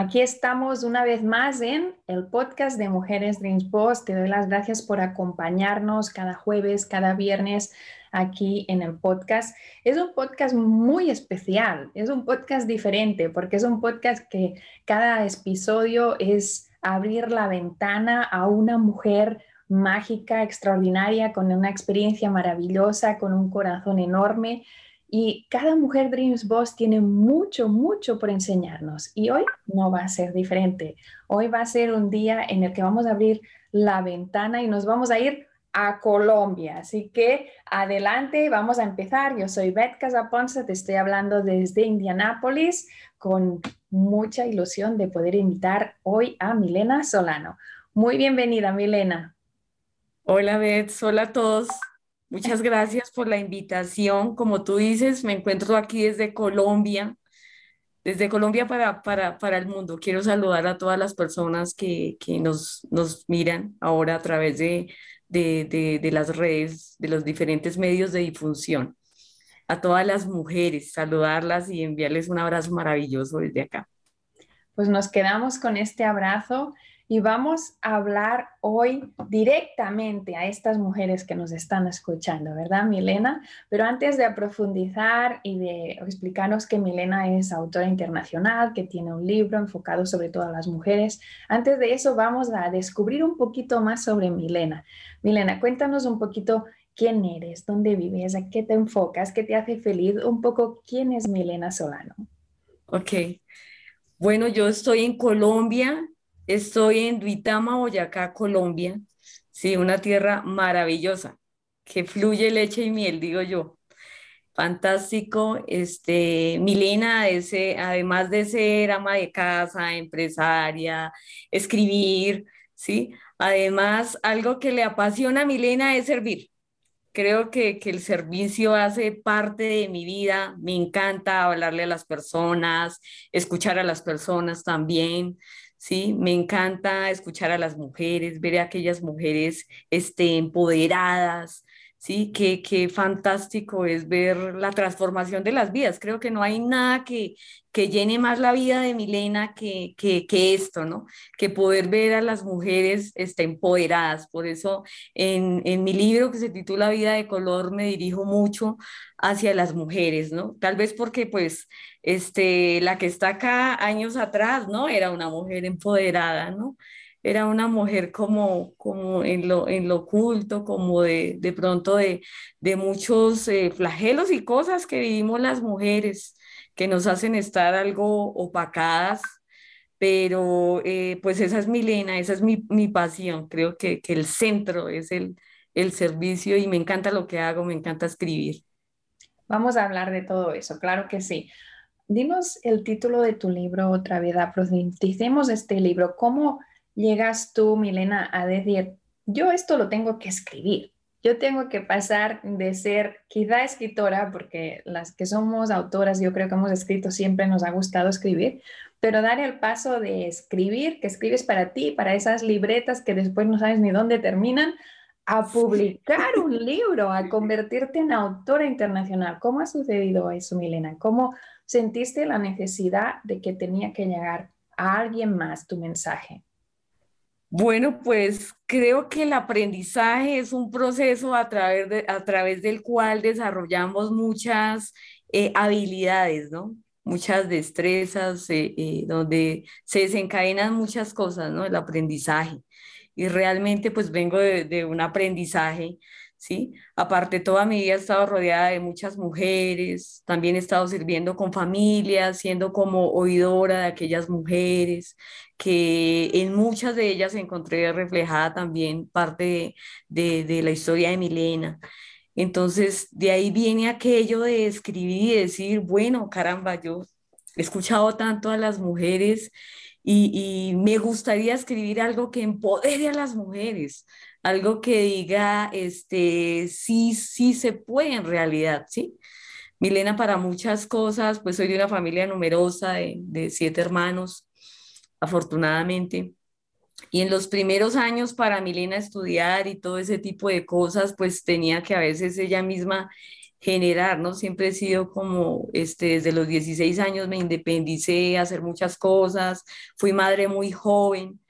Aquí estamos una vez más en el podcast de Mujeres Dreams Boss. Te doy las gracias por acompañarnos cada jueves, cada viernes aquí en el podcast. Es un podcast muy especial, es un podcast diferente porque es un podcast que cada episodio es abrir la ventana a una mujer mágica, extraordinaria, con una experiencia maravillosa, con un corazón enorme y cada mujer Dreams Boss tiene mucho, mucho por enseñarnos. Y hoy no va a ser diferente. Hoy va a ser un día en el que vamos a abrir la ventana y nos vamos a ir a Colombia. Así que adelante, vamos a empezar. Yo soy Beth Casaponza, te estoy hablando desde Indianápolis con mucha ilusión de poder invitar hoy a Milena Solano. Muy bienvenida, Milena. Hola, Beth. Hola a todos. Muchas gracias por la invitación. Como tú dices, me encuentro aquí desde Colombia, desde Colombia para, para, para el mundo. Quiero saludar a todas las personas que, que nos, nos miran ahora a través de, de, de, de las redes, de los diferentes medios de difusión. A todas las mujeres, saludarlas y enviarles un abrazo maravilloso desde acá. Pues nos quedamos con este abrazo y vamos a hablar hoy directamente a estas mujeres que nos están escuchando, ¿verdad, Milena? Pero antes de profundizar y de explicarnos que Milena es autora internacional, que tiene un libro enfocado sobre todo a las mujeres, antes de eso vamos a descubrir un poquito más sobre Milena. Milena, cuéntanos un poquito quién eres, dónde vives, a qué te enfocas, qué te hace feliz, un poco quién es Milena Solano. Ok. Bueno, yo estoy en Colombia, Estoy en Duitama, Boyacá, Colombia. Sí, una tierra maravillosa, que fluye leche y miel, digo yo. Fantástico. Este, Milena, ese, además de ser ama de casa, empresaria, escribir, ¿sí? Además, algo que le apasiona a Milena es servir. Creo que, que, el servicio hace parte de mi vida. Me encanta hablarle a las personas, escuchar a las personas también. ¿Sí? Me encanta escuchar a las mujeres, ver a aquellas mujeres este, empoderadas, ¿sí? Qué, qué fantástico es ver la transformación de las vidas. Creo que no hay nada que, que llene más la vida de Milena que, que, que, esto, ¿no? Que poder ver a las mujeres este, empoderadas. Por eso en, en mi libro que se titula Vida de Color me dirijo mucho hacia las mujeres, ¿no? Tal vez porque pues este, la que está acá años atrás, ¿no? Era una mujer empoderada, ¿no? era una mujer como, como en, lo, en lo oculto, como de, de pronto de, de muchos eh, flagelos y cosas que vivimos las mujeres, que nos hacen estar algo opacadas, pero eh, pues esa es mi lena, esa es mi, mi pasión, creo que, que, el centro es el, el servicio y me encanta lo que hago, me encanta escribir. Vamos a hablar de todo eso, claro que sí. Dinos el título de tu libro otra vez, profundicemos este libro, ¿cómo llegas tú, Milena, a decir, yo esto lo tengo que escribir? Yo tengo que pasar de ser quizá escritora, porque las que somos autoras, yo creo que hemos escrito siempre nos ha gustado escribir, pero dar el paso de escribir, que escribes para ti, para esas libretas que después no sabes ni dónde terminan, a publicar un libro, a convertirte en autora internacional. ¿Cómo ha sucedido eso, Milena? ¿Cómo sentiste la necesidad de que tenía que llegar a alguien más tu mensaje? Bueno, pues creo que el aprendizaje es un proceso a través, de, a través del cual desarrollamos muchas eh, habilidades, ¿no? Muchas destrezas, eh, eh, donde se desencadenan muchas cosas, ¿no? El aprendizaje. y realmente pues vengo de, de un aprendizaje ¿sí? Aparte, toda mi vida he estado rodeada de muchas mujeres, también he estado sirviendo con familias, siendo como oidora de aquellas mujeres, que en muchas de ellas encontré reflejada también parte de, de, la historia de Milena. Entonces, de ahí viene aquello de escribir y decir, bueno, caramba, yo he escuchado tanto a las mujeres y, y me gustaría escribir algo que empodere a las mujeres, algo que diga, este, sí, sí se puede en realidad, ¿sí? Milena para muchas cosas, pues soy de una familia numerosa de, siete hermanos, afortunadamente. Y en los primeros años para Milena estudiar y todo ese tipo de cosas, pues tenía que a veces ella misma generar, ¿no? Siempre he sido como, este, desde los 16 años me independicé, hacer muchas cosas, fui madre muy joven,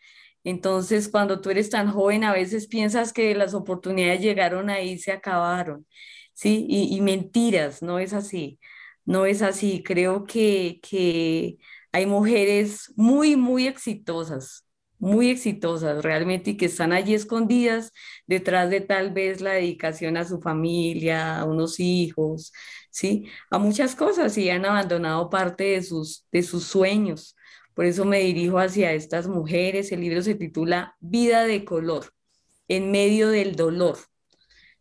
entonces, cuando tú eres tan joven, a veces piensas que las oportunidades llegaron ahí y se acabaron, ¿sí? Y, mentiras, no es así, no es así. Creo que, que hay mujeres muy, muy exitosas, muy exitosas realmente y que están allí escondidas detrás de tal vez la dedicación a su familia, a unos hijos, ¿sí? A muchas cosas y han abandonado parte de sus, de sus sueños. Por eso me dirijo hacia estas mujeres. El libro se titula Vida de color, en medio del dolor.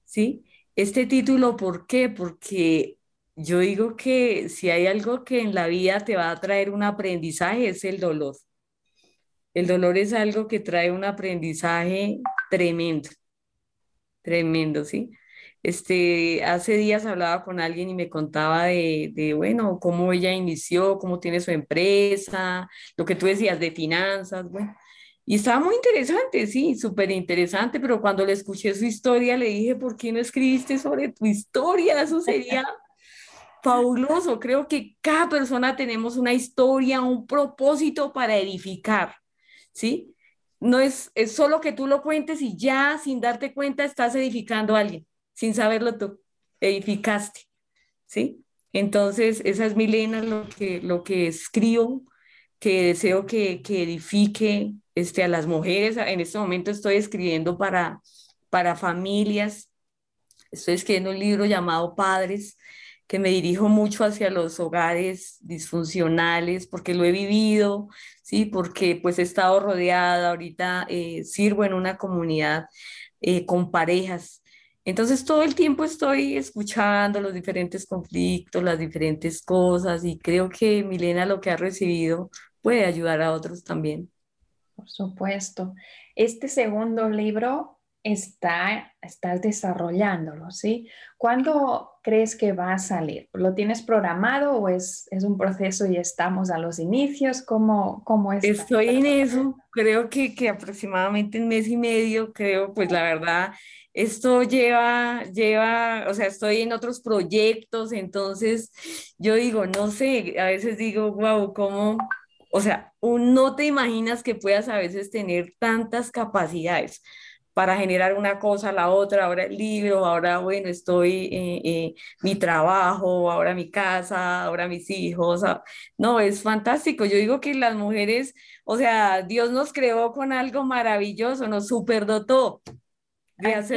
¿Sí? Este título, ¿por qué? Porque yo digo que si hay algo que en la vida te va a traer un aprendizaje es el dolor. El dolor es algo que trae un aprendizaje tremendo, tremendo, ¿sí? Este, hace días hablaba con alguien y me contaba de, de, bueno, cómo ella inició, cómo tiene su empresa, lo que tú decías de finanzas, bueno. Y estaba muy interesante, sí, súper interesante, pero cuando le escuché su historia le dije, ¿por qué no escribiste sobre tu historia? Eso sería fabuloso. Creo que cada persona tenemos una historia, un propósito para edificar, ¿sí? No es, es solo que tú lo cuentes y ya sin darte cuenta estás edificando a alguien sin saberlo tú, edificaste, ¿sí? Entonces, esa es Milena, lo que, lo que escribo, que deseo que, que edifique este, a las mujeres. En este momento estoy escribiendo para, para familias, estoy escribiendo un libro llamado Padres, que me dirijo mucho hacia los hogares disfuncionales, porque lo he vivido, ¿sí? Porque pues he estado rodeada, ahorita eh, sirvo en una comunidad eh, con parejas entonces todo el tiempo estoy escuchando los diferentes conflictos, las diferentes cosas y creo que Milena lo que ha recibido puede ayudar a otros también. Por supuesto. Este segundo libro está, estás desarrollándolo, ¿sí? ¿Cuándo crees que va a salir? ¿Lo tienes programado o es, es un proceso y estamos a los inicios? ¿Cómo, cómo es? Estoy en eso, creo que, que aproximadamente un mes y medio, creo, pues la verdad esto lleva, lleva, o sea, estoy en otros proyectos, entonces yo digo, no sé, a veces digo, wow, ¿cómo? O sea, no te imaginas que puedas a veces tener tantas capacidades para generar una cosa, la otra, ahora el libro, ahora, bueno, estoy, eh, eh, mi trabajo, ahora mi casa, ahora mis hijos. Ah, no, es fantástico. Yo digo que las mujeres, o sea, Dios nos creó con algo maravilloso, nos superdotó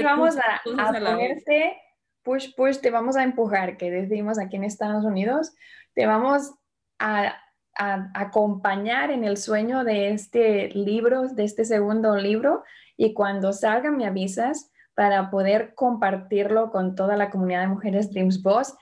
vamos a, a, ponerte push, push, te vamos a empujar, que decimos aquí en Estados Unidos, te vamos a, a, acompañar en el sueño de este libro, de este segundo libro, y cuando salga me avisas para poder compartirlo con toda la comunidad de mujeres Dreams Boss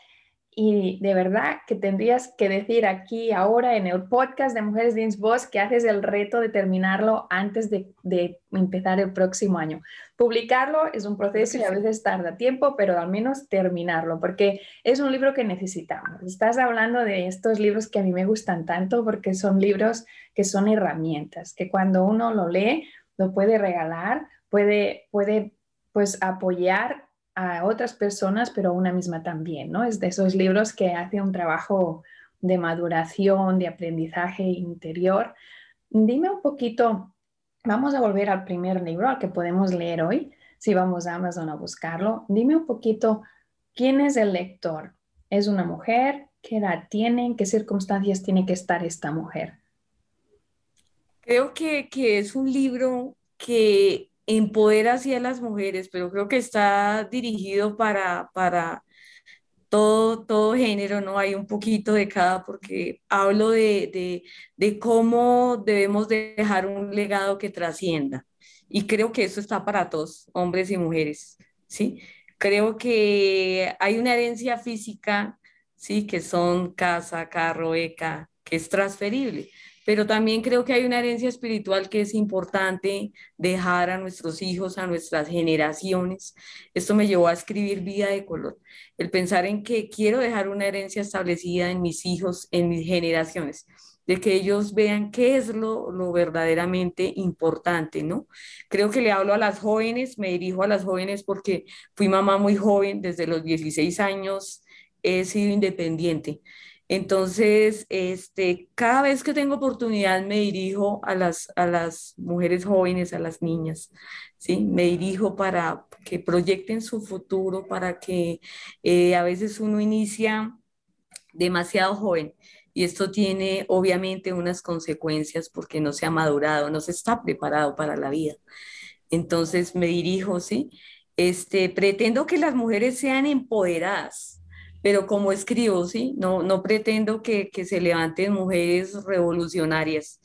y de verdad que tendrías que decir aquí ahora en el podcast de Mujeres Dreams Boss que haces el reto de terminarlo antes de, de, empezar el próximo año. Publicarlo es un proceso y a veces tarda tiempo, pero al menos terminarlo, porque es un libro que necesitamos. Estás hablando de estos libros que a mí me gustan tanto porque son libros que son herramientas, que cuando uno lo lee, lo puede regalar, puede, puede pues apoyar a otras personas, pero a una misma también, ¿no? Es de esos libros que hace un trabajo de maduración, de aprendizaje interior. Dime un poquito, vamos a volver al primer libro al que podemos leer hoy, si vamos a Amazon a buscarlo. Dime un poquito, ¿quién es el lector? ¿Es una mujer? ¿Qué edad tiene? ¿En qué circunstancias tiene que estar esta mujer? Creo que, que es un libro que empodera así a las mujeres, pero creo que está dirigido para, para todo, todo género, ¿no? Hay un poquito de cada, porque hablo de, de, de cómo debemos dejar un legado que trascienda. Y creo que eso está para todos, hombres y mujeres, ¿sí? Creo que hay una herencia física, ¿sí? Que son casa, carro, beca, que es transferible pero también creo que hay una herencia espiritual que es importante dejar a nuestros hijos, a nuestras generaciones. Esto me llevó a escribir Vida de Color, el pensar en que quiero dejar una herencia establecida en mis hijos, en mis generaciones de que ellos vean qué es lo, lo, verdaderamente importante, ¿no? Creo que le hablo a las jóvenes, me dirijo a las jóvenes porque fui mamá muy joven, desde los 16 años he sido independiente. Entonces, este, cada vez que tengo oportunidad me dirijo a las, a las mujeres jóvenes, a las niñas, ¿sí? Me dirijo para que proyecten su futuro, para que eh, a veces uno inicia demasiado joven y esto tiene obviamente unas consecuencias porque no se ha madurado, no se está preparado para la vida. Entonces me dirijo, ¿sí? Este, pretendo que las mujeres sean empoderadas, pero como escribo, ¿sí? No, no pretendo que, que se levanten mujeres revolucionarias.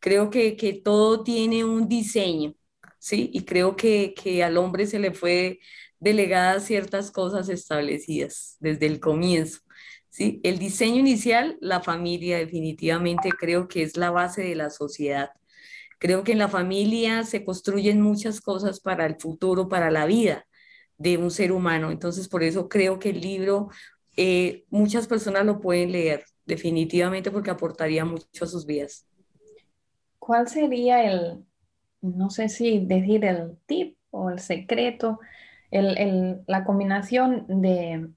Creo que, que, todo tiene un diseño, ¿sí? Y creo que, que al hombre se le fue delegadas ciertas cosas establecidas desde el comienzo. ¿sí? El diseño inicial, la familia definitivamente creo que es la base de la sociedad. Creo que en la familia se construyen muchas cosas para el futuro, para la vida de un ser humano. Entonces, por eso creo que el libro eh, muchas personas lo pueden leer, definitivamente porque aportaría mucho a sus vidas. ¿Cuál sería el, no sé si decir el tip o el secreto, la combinación de,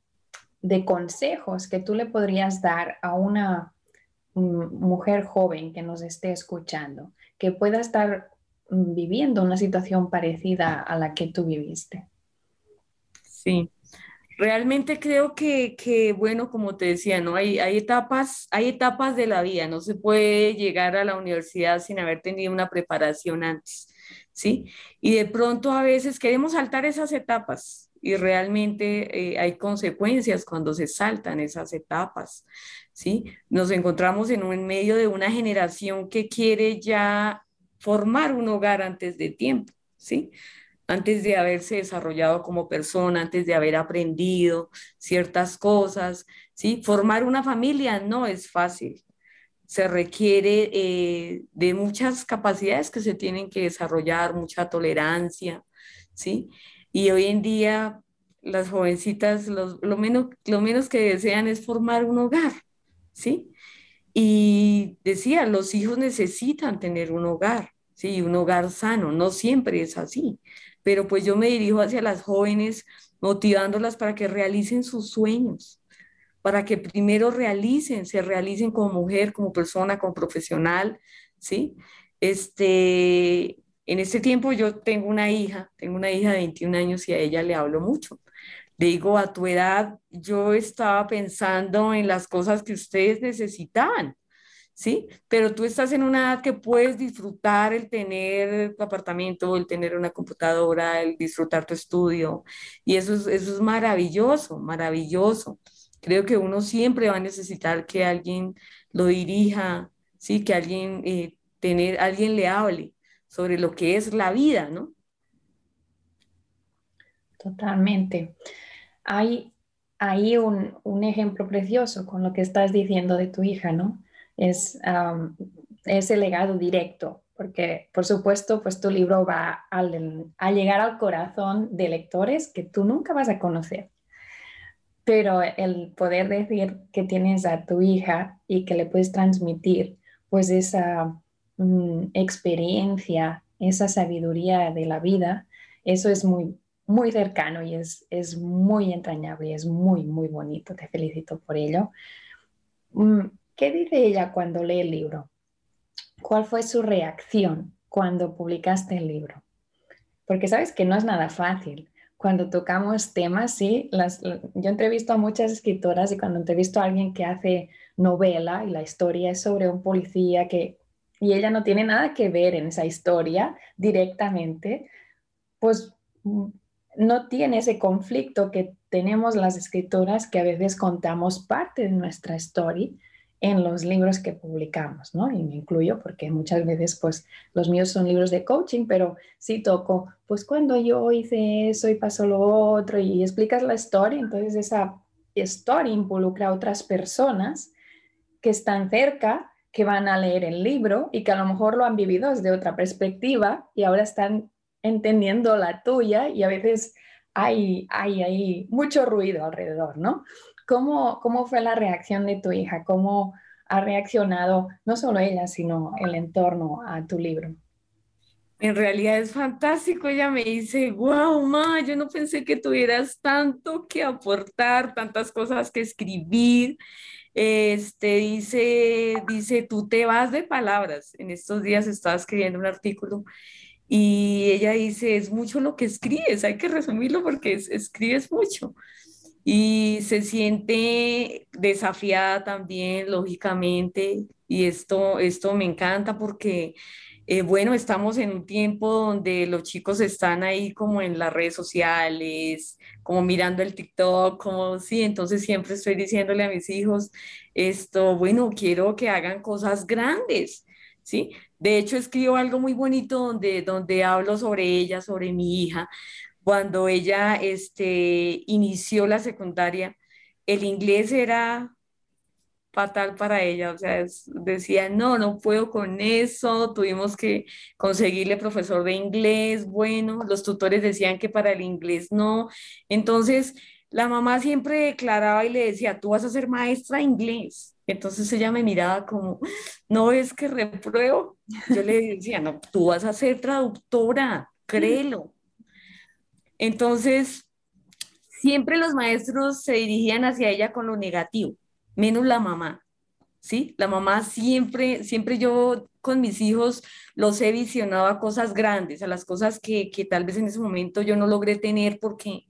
de consejos que tú le podrías dar a una mujer joven que nos esté escuchando, que pueda estar viviendo una situación parecida a la que tú viviste? Sí, Realmente creo que, bueno, como te decía, ¿no? Hay, hay, etapas, hay etapas de la vida, no se puede llegar a la universidad sin haber tenido una preparación antes, ¿sí? Y de pronto a veces queremos saltar esas etapas y realmente eh, hay consecuencias cuando se saltan esas etapas, ¿sí? Nos encontramos en, un, en medio de una generación que quiere ya formar un hogar antes de tiempo, ¿sí? Antes de haberse desarrollado como persona, antes de haber aprendido ciertas cosas, ¿sí? Formar una familia no es fácil. Se requiere eh, de muchas capacidades que se tienen que desarrollar, mucha tolerancia, ¿sí? Y hoy en día las jovencitas lo, menos, lo menos que desean es formar un hogar, ¿sí? Y decía, los hijos necesitan tener un hogar, ¿sí? Un hogar sano, no siempre es así pero pues yo me dirijo hacia las jóvenes motivándolas para que realicen sus sueños, para que primero realicen, se realicen como mujer, como persona, como profesional, ¿sí? Este, en este tiempo yo tengo una hija, tengo una hija de 21 años y a ella le hablo mucho. digo, a tu edad yo estaba pensando en las cosas que ustedes necesitaban, ¿sí? Pero tú estás en una edad que puedes disfrutar el tener tu apartamento, el tener una computadora, el disfrutar tu estudio. Y eso es, eso es maravilloso, maravilloso. Creo que uno siempre va a necesitar que alguien lo dirija, ¿sí? Que alguien, eh, tener, alguien le hable sobre lo que es la vida, ¿no? Totalmente. Hay un, un ejemplo precioso con lo que estás diciendo de tu hija, ¿no? Es ese legado directo, porque por supuesto, pues tu libro va a llegar al corazón de lectores que tú nunca vas a conocer. Pero el poder decir que tienes a tu hija y que le puedes transmitir pues esa mm, experiencia, esa sabiduría de la vida, eso es muy, muy cercano y es, es muy entrañable y es muy, muy bonito. Te felicito por ello. Mm, ¿Qué dice ella cuando lee el libro? ¿Cuál fue su reacción cuando publicaste el libro? Porque sabes que no es nada fácil. Cuando tocamos temas, sí, las, yo entrevisto a muchas escritoras y cuando entrevisto a alguien que hace novela y la historia es sobre un policía que, y ella no tiene nada que ver en esa historia directamente, pues no tiene ese conflicto que tenemos las escritoras que a veces contamos parte de nuestra story en los libros que publicamos, ¿no? Y me incluyo porque muchas veces, pues, los míos son libros de coaching, pero sí toco, pues, cuando yo hice eso y pasó lo otro y explicas la historia, entonces esa historia involucra a otras personas que están cerca, que van a leer el libro y que a lo mejor lo han vivido desde otra perspectiva y ahora están entendiendo la tuya y a veces hay, hay, hay mucho ruido alrededor, ¿no? ¿Cómo, ¿Cómo fue la reacción de tu hija? ¿Cómo ha reaccionado no solo ella, sino el entorno a tu libro? En realidad es fantático. Ella me dice, wow, ma, yo no pensé que tuvieras tanto que aportar, tantas cosas que escribir. Este dice, dice, tú te vas de palabras. En estos días estaba escribiendo un artículo y ella dice, es mucho lo que escribes, hay que resumirlo porque escribes mucho y se siente desafiada también, lógicamente, y esto, esto me encanta porque, eh, bueno, estamos en un tiempo donde los chicos están ahí como en las redes sociales, como mirando el TikTok, como sí, entonces siempre estoy diciéndole a mis hijos, esto, bueno, quiero que hagan cosas grandes, ¿sí? De hecho, escribo algo muy bonito donde, donde hablo sobre ella, sobre mi hija, cuando ella este, inició la secundaria, el inglés era fatal para ella, o sea, decía, no, no puedo con eso, tuvimos que conseguirle profesor de inglés, bueno, los tutores decían que para el inglés no, entonces la mamá siempre declaraba y le decía, tú vas a ser maestra de inglés, entonces ella me miraba como, no es que repruebo, yo le decía, no, tú vas a ser traductora, créelo, entonces, siempre los maestros se dirigían hacia ella con lo negativo, menos la mamá, ¿sí? La mamá siempre, siempre yo con mis hijos los he visionado a cosas grandes, a las cosas que, que tal vez en ese momento yo no logré tener porque,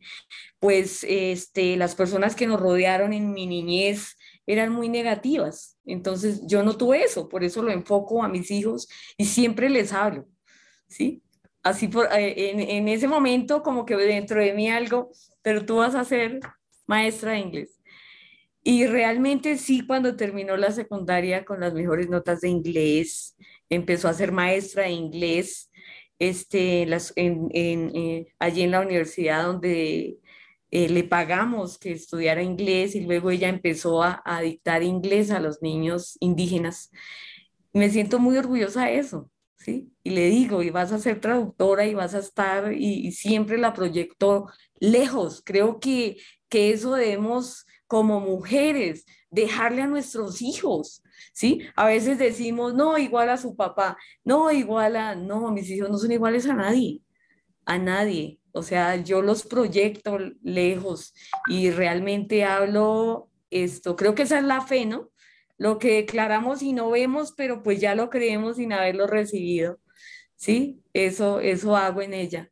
pues, este, las personas que nos rodearon en mi niñez eran muy negativas. Entonces, yo no tuve eso, por eso lo enfoco a mis hijos y siempre les hablo, ¿sí? Así por, eh, en, en, ese momento como que dentro de mí algo, pero tú vas a ser maestra de inglés. Y realmente sí, cuando terminó la secundaria con las mejores notas de inglés, empezó a ser maestra de inglés este, las, en, en, eh, allí en la universidad donde eh, le pagamos que estudiara inglés y luego ella empezó a, a dictar inglés a los niños indígenas. Me siento muy orgullosa de eso, ¿sí? Y le digo, y vas a ser traductora y vas a estar, y, siempre la proyecto lejos. Creo que, que eso debemos, como mujeres, dejarle a nuestros hijos, ¿sí? A veces decimos, no, igual a su papá, no, igual a, no, mis hijos no son iguales a nadie, a nadie. O sea, yo los proyecto lejos y realmente hablo esto, creo que esa es la fe, ¿no? lo que declaramos y no vemos, pero pues ya lo creemos sin haberlo recibido. ¿Sí? Eso, eso hago en ella.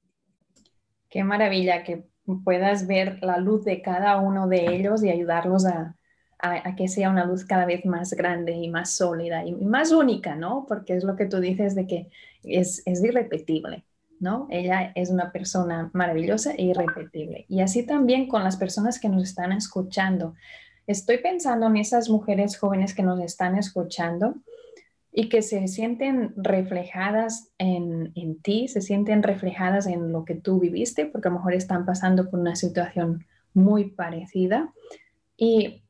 Qué maravilla que puedas ver la luz de cada uno de ellos y ayudarlos a, a, que sea una luz cada vez más grande y más sólida y más única, ¿no? Porque es lo que tú dices de que es, es irrepetible, ¿no? Ella es una persona maravillosa e irrepetible. Y así también con las personas que nos están escuchando estoy pensando en esas mujeres jóvenes que nos están escuchando y que se sienten reflejadas en, ti, se sienten reflejadas en lo que tú viviste, porque a lo mejor están pasando por una situación muy parecida. Y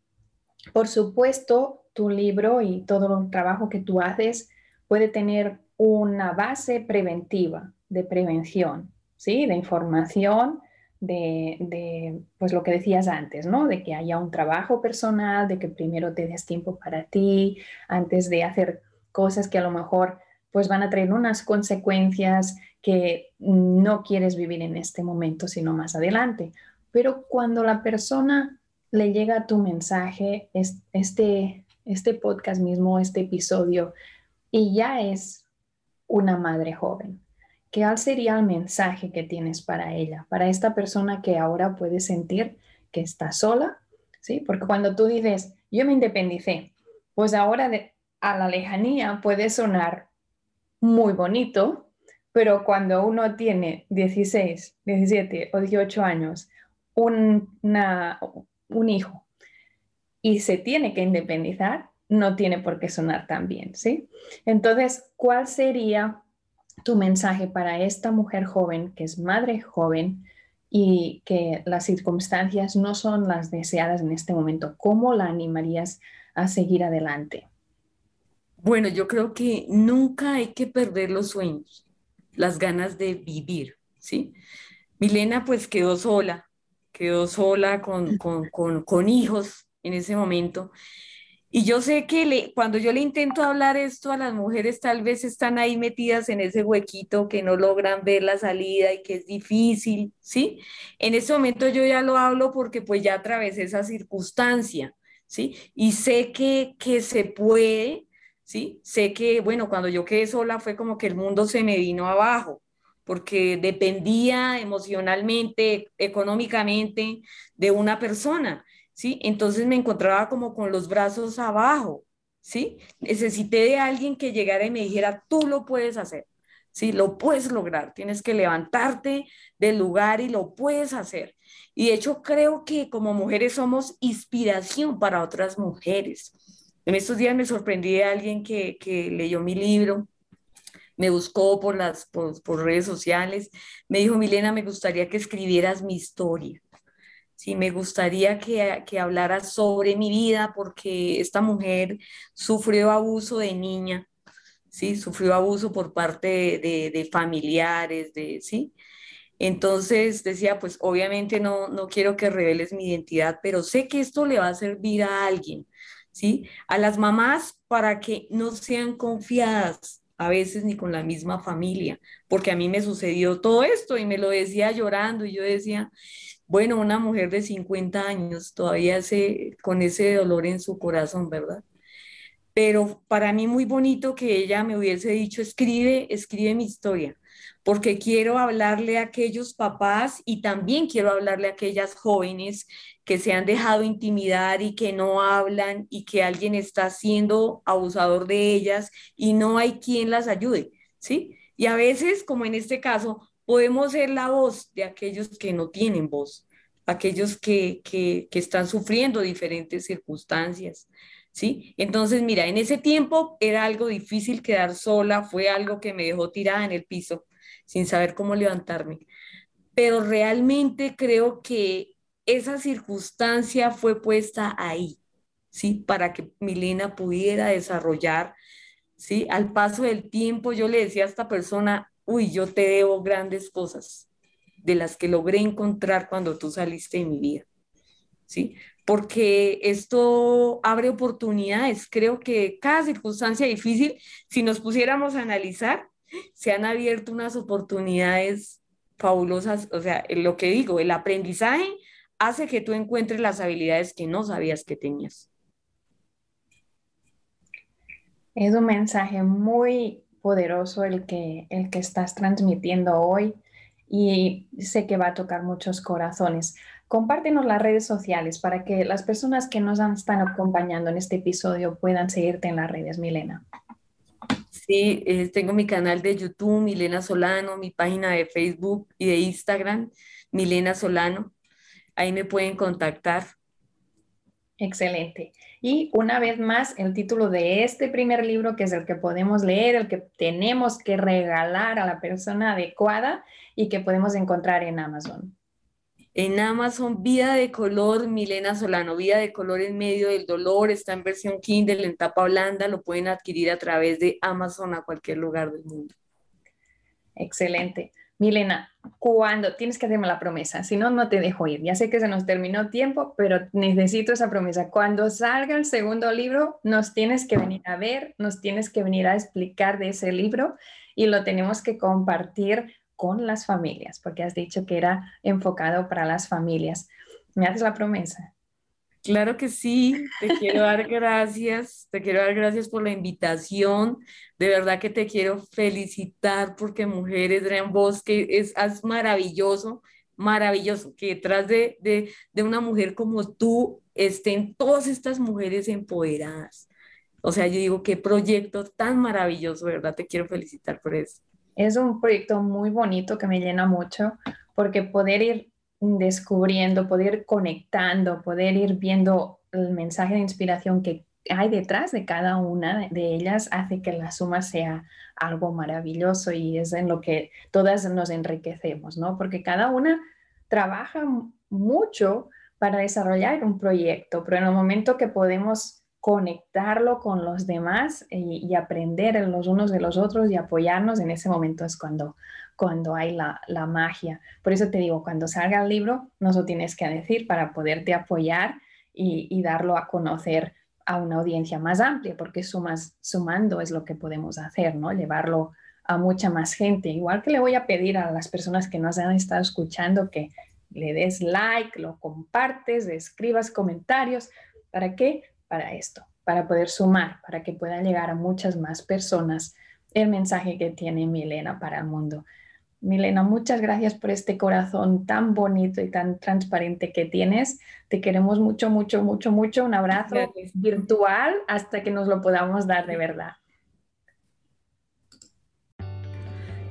por supuesto, tu libro y todo el trabajo que tú haces puede tener una base preventiva, de prevención, ¿sí? De información de, pues lo que decías antes, ¿no? De que haya un trabajo personal, de que primero te des tiempo para ti, antes de hacer cosas que a lo mejor pues van a traer unas consecuencias que no quieres vivir en este momento, sino más adelante. Pero cuando la persona le llega tu mensaje, este, este podcast mismo, este episodio, y ya es una madre joven, ¿Cuál sería el mensaje que tienes para ella, para esta persona que ahora puede sentir que está sola? ¿Sí? Porque cuando tú dices, yo me independicé, pues ahora a la lejanía puede sonar muy bonito, Pero cuando uno tiene 16, 17 o 18 años, un, un hijo y se tiene que independizar, no tiene por qué sonar tan bien, ¿sí? Entonces, ¿cuál sería tu mensaje para esta mujer joven, que es madre joven y que las circunstancias no son las deseadas en este momento? ¿Cómo la animarías a seguir adelante? Bueno, yo creo que nunca hay que perder los sueños, las ganas de vivir, ¿sí? Milena pues quedó sola, quedó sola con, con, con, con hijos en ese momento y yo sé que le, cuando yo le intento hablar esto a las mujeres, tal vez están ahí metidas en ese huequito que no logran ver la salida y que es difícil, ¿sí? En este momento yo ya lo hablo porque pues ya atravesé esa circunstancia, ¿sí? Y sé que, que se puede, ¿sí? Sé que, bueno, cuando yo quedé sola fue como que el mundo se me vino abajo, porque dependía emocionalmente, económicamente de una persona. ¿sí? Entonces me encontraba como con los brazos abajo, ¿sí? Necesité de alguien que llegara y me dijera, tú lo puedes hacer, ¿sí? Lo puedes lograr, tienes que levantarte del lugar y lo puedes hacer. Y de hecho creo que como mujeres somos inspiración para otras mujeres. En estos días me sorprendí de alguien que, leyó mi libro, me buscó por las por, redes sociales, me dijo, Milena, me gustaría que escribieras mi historia. Sí, me gustaría que, que hablara sobre mi vida porque esta mujer sufrió abuso de niña, ¿sí? Sufrió abuso por parte de, de, familiares, de, ¿sí? Entonces decía, pues obviamente no, no quiero que reveles mi identidad, pero sé que esto le va a servir a alguien, ¿sí? A las mamás para que no sean confiadas a veces ni con la misma familia, porque a mí me sucedió todo esto y me lo decía llorando y yo decía, bueno, una mujer de 50 años todavía se, con ese dolor en su corazón, ¿verdad? Pero para mí muy bonito que ella me hubiese dicho, escribe, escribe mi historia, porque quiero hablarle a aquellos papás y también quiero hablarle a aquellas jóvenes que se han dejado intimidar y que no hablan y que alguien está siendo abusador de ellas y no hay quien las ayude, ¿sí? Y a veces, como en este caso, podemos ser la voz de aquellos que no tienen voz, aquellos que, que, que están sufriendo diferentes circunstancias. ¿Sí? Entonces, mira, en ese tiempo era algo difícil quedar sola, fue algo que me dejó tirada en el piso sin saber cómo levantarme. Pero realmente creo que esa circunstancia fue puesta ahí, ¿sí? Para que Milena pudiera desarrollar, ¿sí? Al paso del tiempo yo le decía a esta persona, uy, yo te debo grandes cosas de las que logré encontrar cuando tú saliste de mi vida. ¿Sí? Porque esto abre oportunidades. Creo que cada circunstancia difícil, si nos pusiéramos a analizar, se han abierto unas oportunidades fabulosas. O sea, lo que digo, el aprendizaje hace que tú encuentres las habilidades que no sabías que tenías. Es un mensaje muy poderoso el que, el que estás transmitiendo hoy y sé que va a tocar muchos corazones. Compártenos las redes sociales para que las personas que nos están acompañando en este episodio puedan seguirte en las redes, Milena. Sí, eh, tengo mi canal de YouTube, Milena Solano, mi página de Facebook y de Instagram, Milena Solano. Ahí me pueden contactar. Excelente. Y una vez más, el título de este primer libro, que es el que podemos leer, el que tenemos que regalar a la persona adecuada y que podemos encontrar en Amazon. En Amazon, Vida de Color, Milena Solano, Vida de Color en medio del dolor, está en versión Kindle, en tapa blanda, lo pueden adquirir a través de Amazon a cualquier lugar del mundo. Excelente. Milena, cuando tienes que hacerme la promesa, si no, no te dejo ir. Ya sé que se nos terminó tiempo, pero necesito esa promesa. Cuando salga el segundo libro, nos tienes que venir a ver, nos tienes que venir a explicar de ese libro y lo tenemos que compartir con las familias, porque has dicho que era enfocado para las familias. ¿Me haces la promesa? Claro que sí, te quiero dar gracias, te quiero dar gracias por la invitación. De verdad que te quiero felicitar porque Mujeres Gran Bosque es, es maravilloso, maravilloso que detrás de, de, de una mujer como tú estén todas estas mujeres empoderadas. O sea, yo digo, qué proyecto tan maravilloso, ¿verdad? Te quiero felicitar por eso. Es un proyecto muy bonito que me llena mucho porque poder ir descubriendo, poder ir conectando, poder ir viendo el mensaje de inspiración que hay detrás de cada una de ellas hace que la suma sea algo maravilloso y es en lo que todas nos enriquecemos, ¿no? Porque cada una trabaja mucho para desarrollar un proyecto, pero en el momento que podemos conectarlo con los demás y, aprender los unos de los otros y apoyarnos, en ese momento es cuando, cuando hay la, magia. Por eso te digo, cuando salga el libro, no lo tienes que decir para poderte apoyar y, y darlo a conocer a una audiencia más amplia, porque sumas, sumando es lo que podemos hacer, ¿no? Llevarlo a mucha más gente. Igual que le voy a pedir a las personas que nos han estado escuchando que le des like, lo compartes, escribas comentarios. ¿Para qué? Para esto, para poder sumar, para que pueda llegar a muchas más personas el mensaje que tiene Milena para el mundo. Milena, muchas gracias por este corazón tan bonito y tan transparente que tienes. Te queremos mucho, mucho, mucho, mucho. Un abrazo virtual hasta que nos lo podamos dar de verdad.